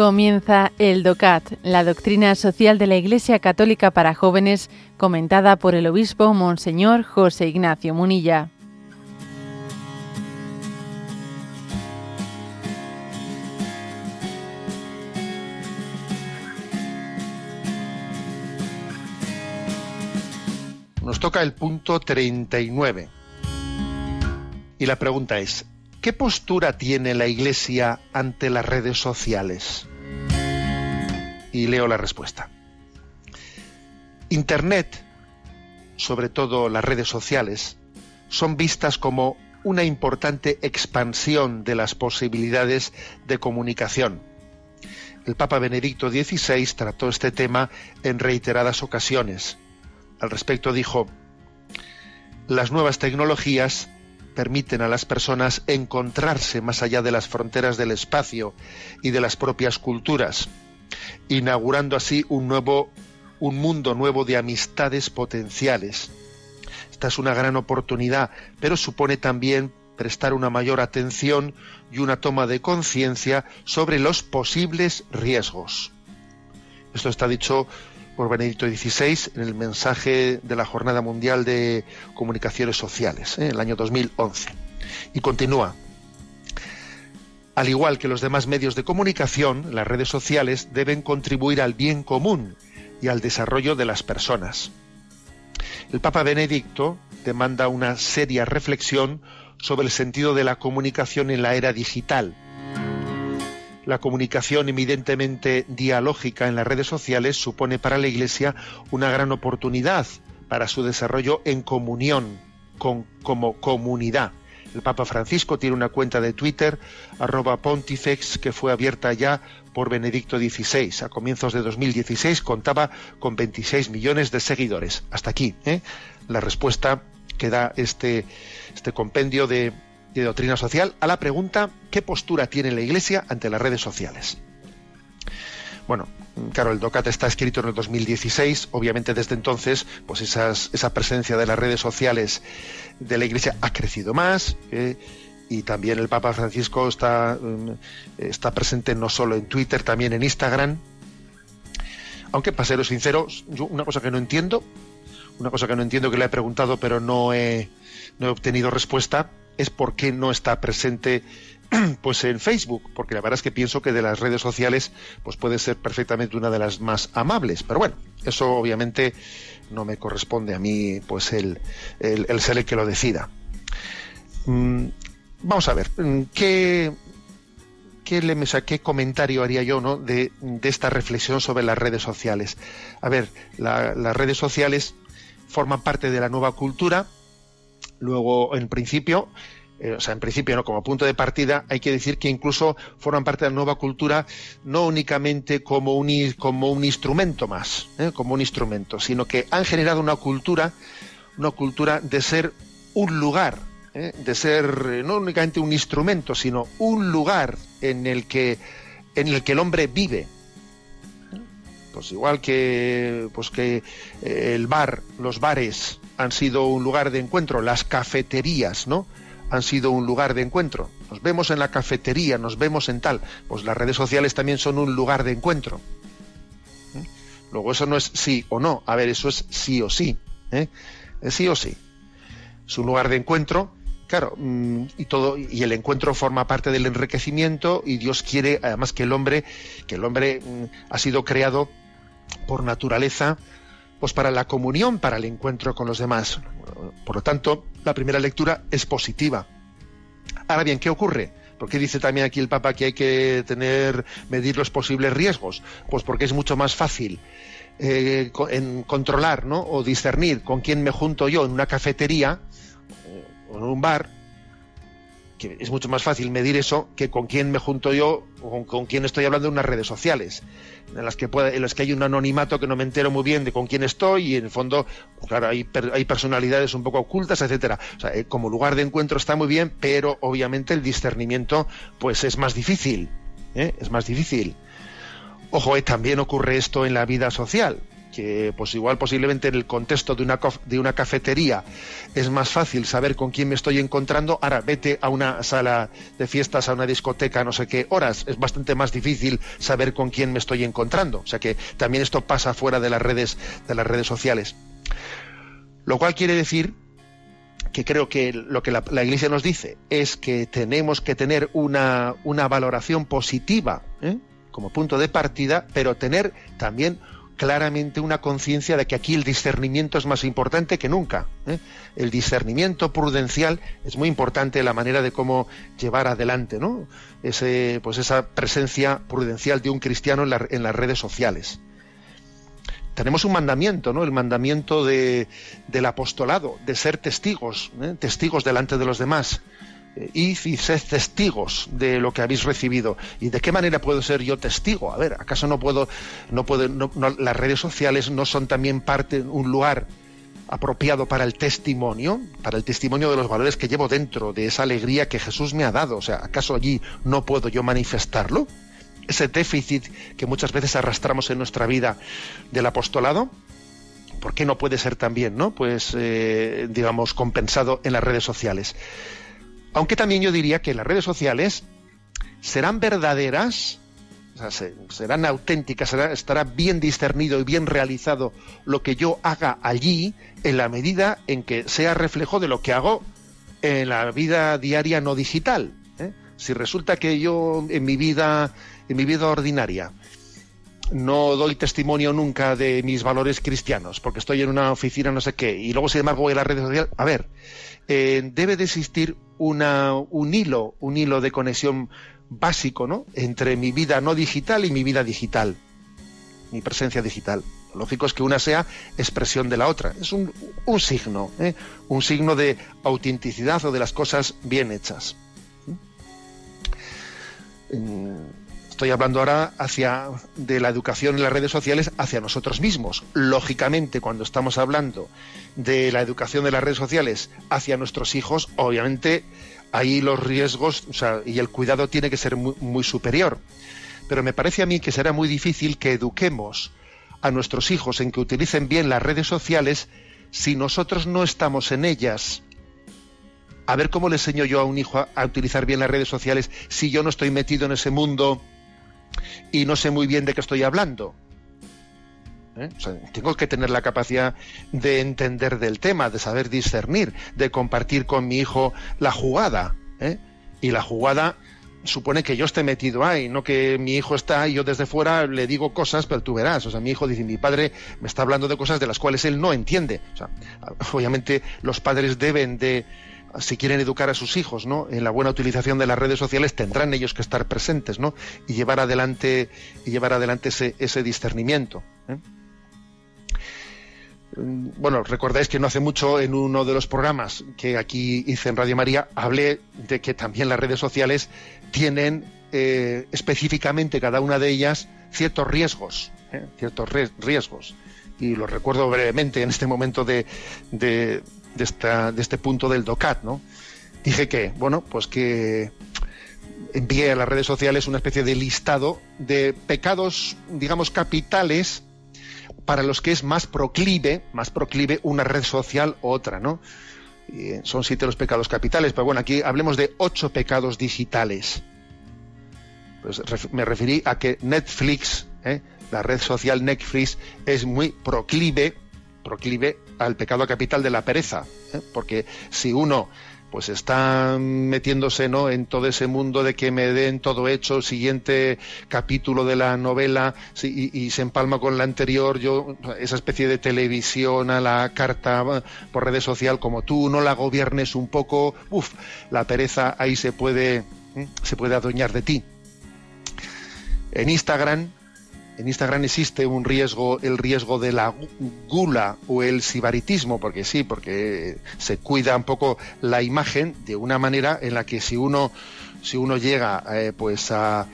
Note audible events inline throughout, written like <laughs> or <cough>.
Comienza el DOCAT, la doctrina social de la Iglesia Católica para jóvenes, comentada por el obispo Monseñor José Ignacio Munilla. Nos toca el punto 39. Y la pregunta es, ¿qué postura tiene la Iglesia ante las redes sociales? Y leo la respuesta. Internet, sobre todo las redes sociales, son vistas como una importante expansión de las posibilidades de comunicación. El Papa Benedicto XVI trató este tema en reiteradas ocasiones. Al respecto dijo, las nuevas tecnologías permiten a las personas encontrarse más allá de las fronteras del espacio y de las propias culturas inaugurando así un nuevo un mundo nuevo de amistades potenciales. Esta es una gran oportunidad, pero supone también prestar una mayor atención y una toma de conciencia sobre los posibles riesgos. Esto está dicho por Benedicto XVI en el mensaje de la Jornada Mundial de Comunicaciones Sociales, en ¿eh? el año 2011. Y continúa, al igual que los demás medios de comunicación, las redes sociales deben contribuir al bien común y al desarrollo de las personas. El Papa Benedicto demanda una seria reflexión sobre el sentido de la comunicación en la era digital. La comunicación evidentemente dialógica en las redes sociales supone para la Iglesia una gran oportunidad para su desarrollo en comunión, con, como comunidad. El Papa Francisco tiene una cuenta de Twitter, arroba pontifex, que fue abierta ya por Benedicto XVI. A comienzos de 2016 contaba con 26 millones de seguidores. Hasta aquí ¿eh? la respuesta que da este, este compendio de, de doctrina social a la pregunta ¿qué postura tiene la Iglesia ante las redes sociales? Bueno, claro, el DOCAT está escrito en el 2016, obviamente desde entonces, pues esa presencia de las redes sociales de la Iglesia ha crecido más. Eh, y también el Papa Francisco está, mm, está presente no solo en Twitter, también en Instagram. Aunque, para ser sincero, una cosa que no entiendo, una cosa que no entiendo que le he preguntado pero no he, no he obtenido respuesta, es por qué no está presente <clears throat> pues en Facebook, porque la verdad es que pienso que de las redes sociales pues puede ser perfectamente una de las más amables, pero bueno, eso obviamente no me corresponde a mí pues el, el, ser el que lo decida. Mm, vamos a ver, mm, ¿qué, qué, le, qué comentario haría yo ¿no? de, esta reflexión sobre las redes sociales? A ver, las redes sociales forman parte de la nueva cultura, luego en principio eh, o sea, en principio, ¿no? como punto de partida, hay que decir que incluso forman parte de la nueva cultura no únicamente como un, como un instrumento más, ¿eh? como un instrumento, sino que han generado una cultura, una cultura de ser un lugar, ¿eh? de ser no únicamente un instrumento, sino un lugar en el que, en el, que el hombre vive. Pues igual que, pues que el bar, los bares han sido un lugar de encuentro, las cafeterías, ¿no? Han sido un lugar de encuentro. Nos vemos en la cafetería, nos vemos en tal. Pues las redes sociales también son un lugar de encuentro. ¿Eh? Luego eso no es sí o no. A ver, eso es sí o sí. ¿eh? Sí o sí. Es un lugar de encuentro, claro, mm, y todo, y el encuentro forma parte del enriquecimiento, y Dios quiere, además, que el hombre, que el hombre mm, ha sido creado por naturaleza pues para la comunión, para el encuentro con los demás. Por lo tanto, la primera lectura es positiva. Ahora bien, ¿qué ocurre? ¿Por qué dice también aquí el Papa que hay que tener, medir los posibles riesgos? Pues porque es mucho más fácil eh, controlar ¿no? o discernir con quién me junto yo en una cafetería eh, o en un bar que es mucho más fácil medir eso que con quién me junto yo o con, quién estoy hablando en unas redes sociales, en las que puede, en las que hay un anonimato que no me entero muy bien de con quién estoy y en el fondo, pues claro, hay, hay personalidades un poco ocultas, etcétera. O sea, eh, como lugar de encuentro está muy bien, pero obviamente el discernimiento pues es más difícil, ¿eh? es más difícil. Ojo, eh, también ocurre esto en la vida social. Que pues igual posiblemente en el contexto de una, de una cafetería es más fácil saber con quién me estoy encontrando, ahora vete a una sala de fiestas, a una discoteca, no sé qué horas, es bastante más difícil saber con quién me estoy encontrando. O sea que también esto pasa fuera de las redes, de las redes sociales. Lo cual quiere decir que creo que lo que la, Iglesia nos dice es que tenemos que tener una, una valoración positiva ¿eh? como punto de partida, pero tener también claramente una conciencia de que aquí el discernimiento es más importante que nunca. ¿eh? El discernimiento prudencial es muy importante la manera de cómo llevar adelante ¿no? Ese, pues esa presencia prudencial de un cristiano en, las redes sociales. Tenemos un mandamiento, ¿no? El mandamiento de, del apostolado, de ser testigos, ¿eh? testigos delante de los demás y sed testigos de lo que habéis recibido. ¿Y de qué manera puedo ser yo testigo? A ver, ¿acaso no puedo, no puedo, las redes sociales no son también parte, un lugar apropiado para el testimonio, para el testimonio de los valores que llevo dentro, de esa alegría que Jesús me ha dado? O sea, ¿acaso allí no puedo yo manifestarlo? Ese déficit que muchas veces arrastramos en nuestra vida del apostolado, ¿por qué no puede ser también, no? Pues, eh, digamos, compensado en las redes sociales. Aunque también yo diría que las redes sociales serán verdaderas, serán auténticas, estará bien discernido y bien realizado lo que yo haga allí en la medida en que sea reflejo de lo que hago en la vida diaria no digital. ¿eh? Si resulta que yo en mi vida, en mi vida ordinaria, no doy testimonio nunca de mis valores cristianos, porque estoy en una oficina no sé qué, y luego sin embargo voy a las redes sociales, a ver, eh, debe de existir un hilo, un hilo de conexión básico, ¿no? Entre mi vida no digital y mi vida digital, mi presencia digital. Lo lógico es que una sea expresión de la otra. Es un, un signo, ¿eh? un signo de autenticidad o de las cosas bien hechas. ¿Mm? Estoy hablando ahora hacia de la educación en las redes sociales hacia nosotros mismos. Lógicamente, cuando estamos hablando de la educación de las redes sociales hacia nuestros hijos, obviamente ahí los riesgos y el cuidado tiene que ser muy, superior. Pero me parece a mí que será muy difícil que eduquemos a nuestros hijos en que utilicen bien las redes sociales si nosotros no estamos en ellas. A ver cómo le enseño yo a un hijo a, utilizar bien las redes sociales si yo no estoy metido en ese mundo y no sé muy bien de qué estoy hablando. ¿Eh? tengo que tener la capacidad de entender del tema, de saber discernir, de compartir con mi hijo la jugada. ¿eh? Y la jugada supone que yo esté metido ahí, no que mi hijo está y yo desde fuera le digo cosas, pero tú verás. O sea, mi hijo dice, mi padre me está hablando de cosas de las cuales él no entiende. O sea, obviamente los padres deben de si quieren educar a sus hijos ¿no? en la buena utilización de las redes sociales, tendrán ellos que estar presentes ¿no? y llevar adelante, y llevar adelante ese, discernimiento. ¿eh? Mm, bueno, recordáis que no hace mucho en uno de los programas que aquí hice en Radio María hablé de que también las redes sociales tienen eh, específicamente cada una de ellas ciertos riesgos, ¿eh? ciertos riesgos. Y lo recuerdo brevemente en este momento de, de este punto del DOCAT, ¿no? Dije que, bueno, pues que envié a las redes sociales una especie de listado de pecados, digamos, capitales para los que es más proclive, más proclive una red social u otra, ¿no? son siete los pecados capitales, pero bueno, aquí hablemos de ocho pecados digitales. Pues me referí a que Netflix, ¿eh? la red social Netflix, es muy proclive proclive al pecado capital de la pereza, ¿eh? porque si uno pues está metiéndose ¿no? en todo ese mundo de que me den todo hecho, siguiente capítulo de la novela y, se empalma con la anterior, yo esa especie de televisión a la carta por redes social, como tú no la gobiernes un poco, uff, la pereza ahí se puede, ¿eh? se puede adueñar de ti. En Instagram en Instagram existe un riesgo, el riesgo de la gula o el sibaritismo, porque sí, porque se cuida un poco la imagen de una manera en la que si uno, si uno llega eh, pues a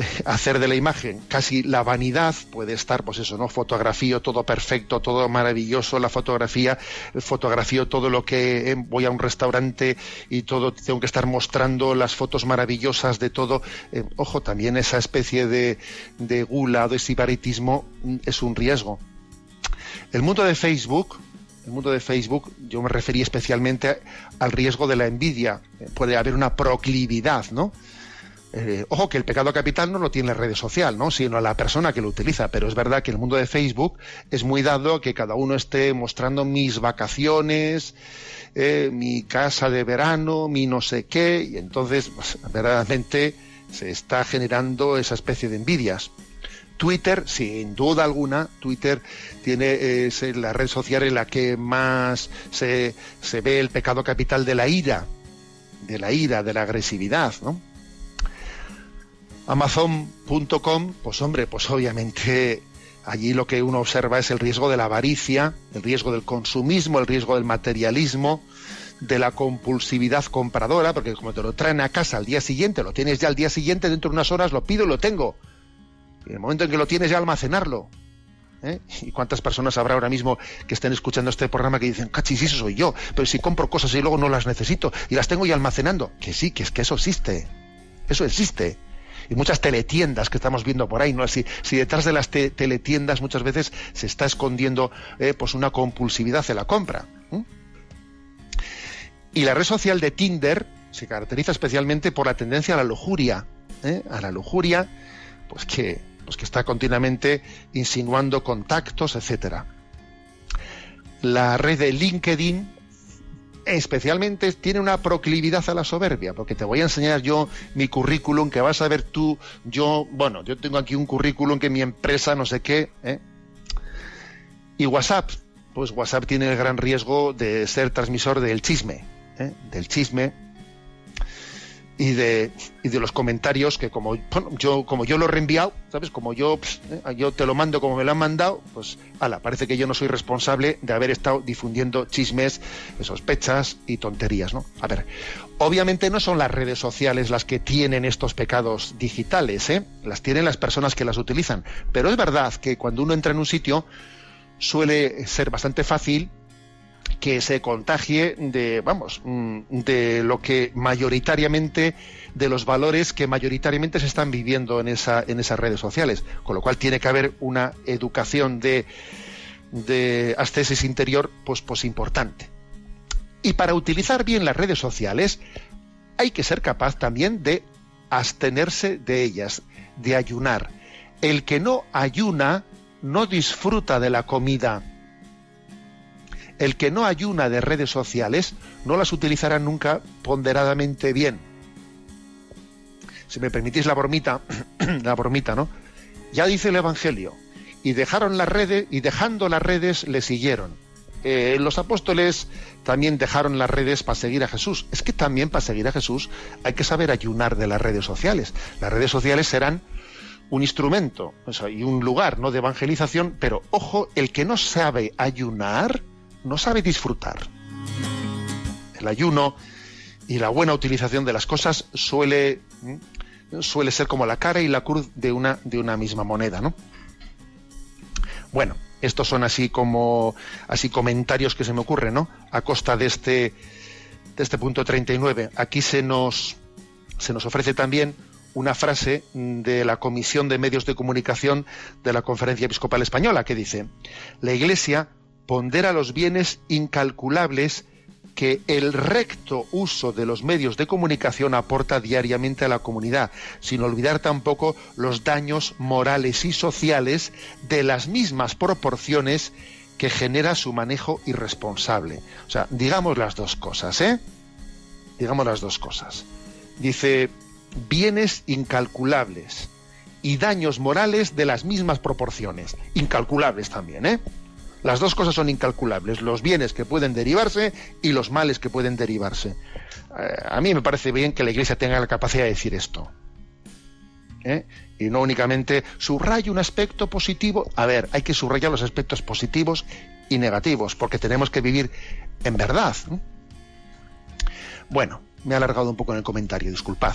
<laughs> hacer de la imagen casi la vanidad puede estar pues eso no fotografío todo perfecto todo maravilloso la fotografía fotografío todo lo que eh, voy a un restaurante y todo tengo que estar mostrando las fotos maravillosas de todo eh, ojo también esa especie de, de gula de sibaritismo mm, es un riesgo El mundo de Facebook, el mundo de Facebook, yo me referí especialmente al riesgo de la envidia. Puede haber una proclividad, ¿no? Eh, ojo que el pecado capital no lo tiene la red social, ¿no? sino la persona que lo utiliza. Pero es verdad que el mundo de Facebook es muy dado que cada uno esté mostrando mis vacaciones, eh, mi casa de verano, mi no sé qué, y entonces pues, verdaderamente se está generando esa especie de envidias. Twitter, sin duda alguna, Twitter tiene es la red social en la que más se, se ve el pecado capital de la ira, de la ira, de la agresividad, ¿no? Amazon.com, pues hombre, pues obviamente allí lo que uno observa es el riesgo de la avaricia, el riesgo del consumismo, el riesgo del materialismo, de la compulsividad compradora, porque como te lo traen a casa al día siguiente, lo tienes ya al día siguiente, dentro de unas horas lo pido y lo tengo. Y en el momento en que lo tienes ya almacenarlo. ¿eh? ¿Y cuántas personas habrá ahora mismo que estén escuchando este programa que dicen, cachis, eso soy yo, pero si compro cosas y luego no las necesito y las tengo ya almacenando? Que sí, que es que eso existe. Eso existe. Y muchas teletiendas que estamos viendo por ahí, ¿no? Si, detrás de las teletiendas muchas veces se está escondiendo eh, pues una compulsividad en la compra. Y la red social de Tinder se caracteriza especialmente por la tendencia a la lujuria, ¿eh? a la lujuria, pues que pues que está continuamente insinuando contactos, etcétera. La red de LinkedIn especialmente tiene una proclividad a la soberbia, porque te voy a enseñar yo mi currículum, que vas a ver tú, yo, bueno, yo tengo aquí un currículum que mi empresa, no sé qué, ¿eh? y WhatsApp, pues WhatsApp tiene el gran riesgo de ser transmisor del chisme, ¿eh? del chisme, y de, y de los comentarios que como yo como yo lo he reenviado, ¿sabes? Como yo eh, yo te lo mando como me lo han mandado, pues ala, parece que yo no soy responsable de haber estado difundiendo chismes, sospechas y tonterías, ¿no? A ver, obviamente no son las redes sociales las que tienen estos pecados digitales, ¿eh? Las tienen las personas que las utilizan, pero es verdad que cuando uno entra en un sitio suele ser bastante fácil que se contagie de, vamos, mm, de lo que mayoritariamente, de los valores que mayoritariamente se están viviendo en, esa, en esas redes sociales. Con lo cual tiene que haber una educación de, de ascesis interior, pues, pues importante. Y para utilizar bien las redes sociales, hay que ser capaz también de abstenerse de ellas, de ayunar. El que no ayuna no disfruta de la comida el que no ayuna de redes sociales no las utilizará nunca ponderadamente bien. Si me permitís la bromita, <clears throat> la bromita, ¿no? Ya dice el Evangelio, y dejaron las redes, y dejando las redes le siguieron. Eh, los apóstoles también dejaron las redes para seguir a Jesús. Es que también para seguir a Jesús hay que saber ayunar de las redes sociales. Las redes sociales serán un instrumento y un lugar ¿no? de evangelización, pero ojo, el que no sabe ayunar, no sabe disfrutar. El ayuno y la buena utilización de las cosas suele, suele ser como la cara y la cruz de una, de una misma moneda, ¿no? Bueno, estos son así como así comentarios que se me ocurren, ¿no? A costa de este de este punto 39. Aquí se nos se nos ofrece también una frase de la Comisión de Medios de Comunicación de la Conferencia Episcopal Española que dice: "La Iglesia pondera los bienes incalculables que el recto uso de los medios de comunicación aporta diariamente a la comunidad, sin olvidar tampoco los daños morales y sociales de las mismas proporciones que genera su manejo irresponsable. O sea, digamos las dos cosas, ¿eh? Digamos las dos cosas. Dice, bienes incalculables y daños morales de las mismas proporciones. Incalculables también, ¿eh? Las dos cosas son incalculables, los bienes que pueden derivarse y los males que pueden derivarse. Eh, a mí me parece bien que la Iglesia tenga la capacidad de decir esto. ¿eh? Y no únicamente subrayo un aspecto positivo. A ver, hay que subrayar los aspectos positivos y negativos, porque tenemos que vivir en verdad. Bueno, me he alargado un poco en el comentario, disculpad.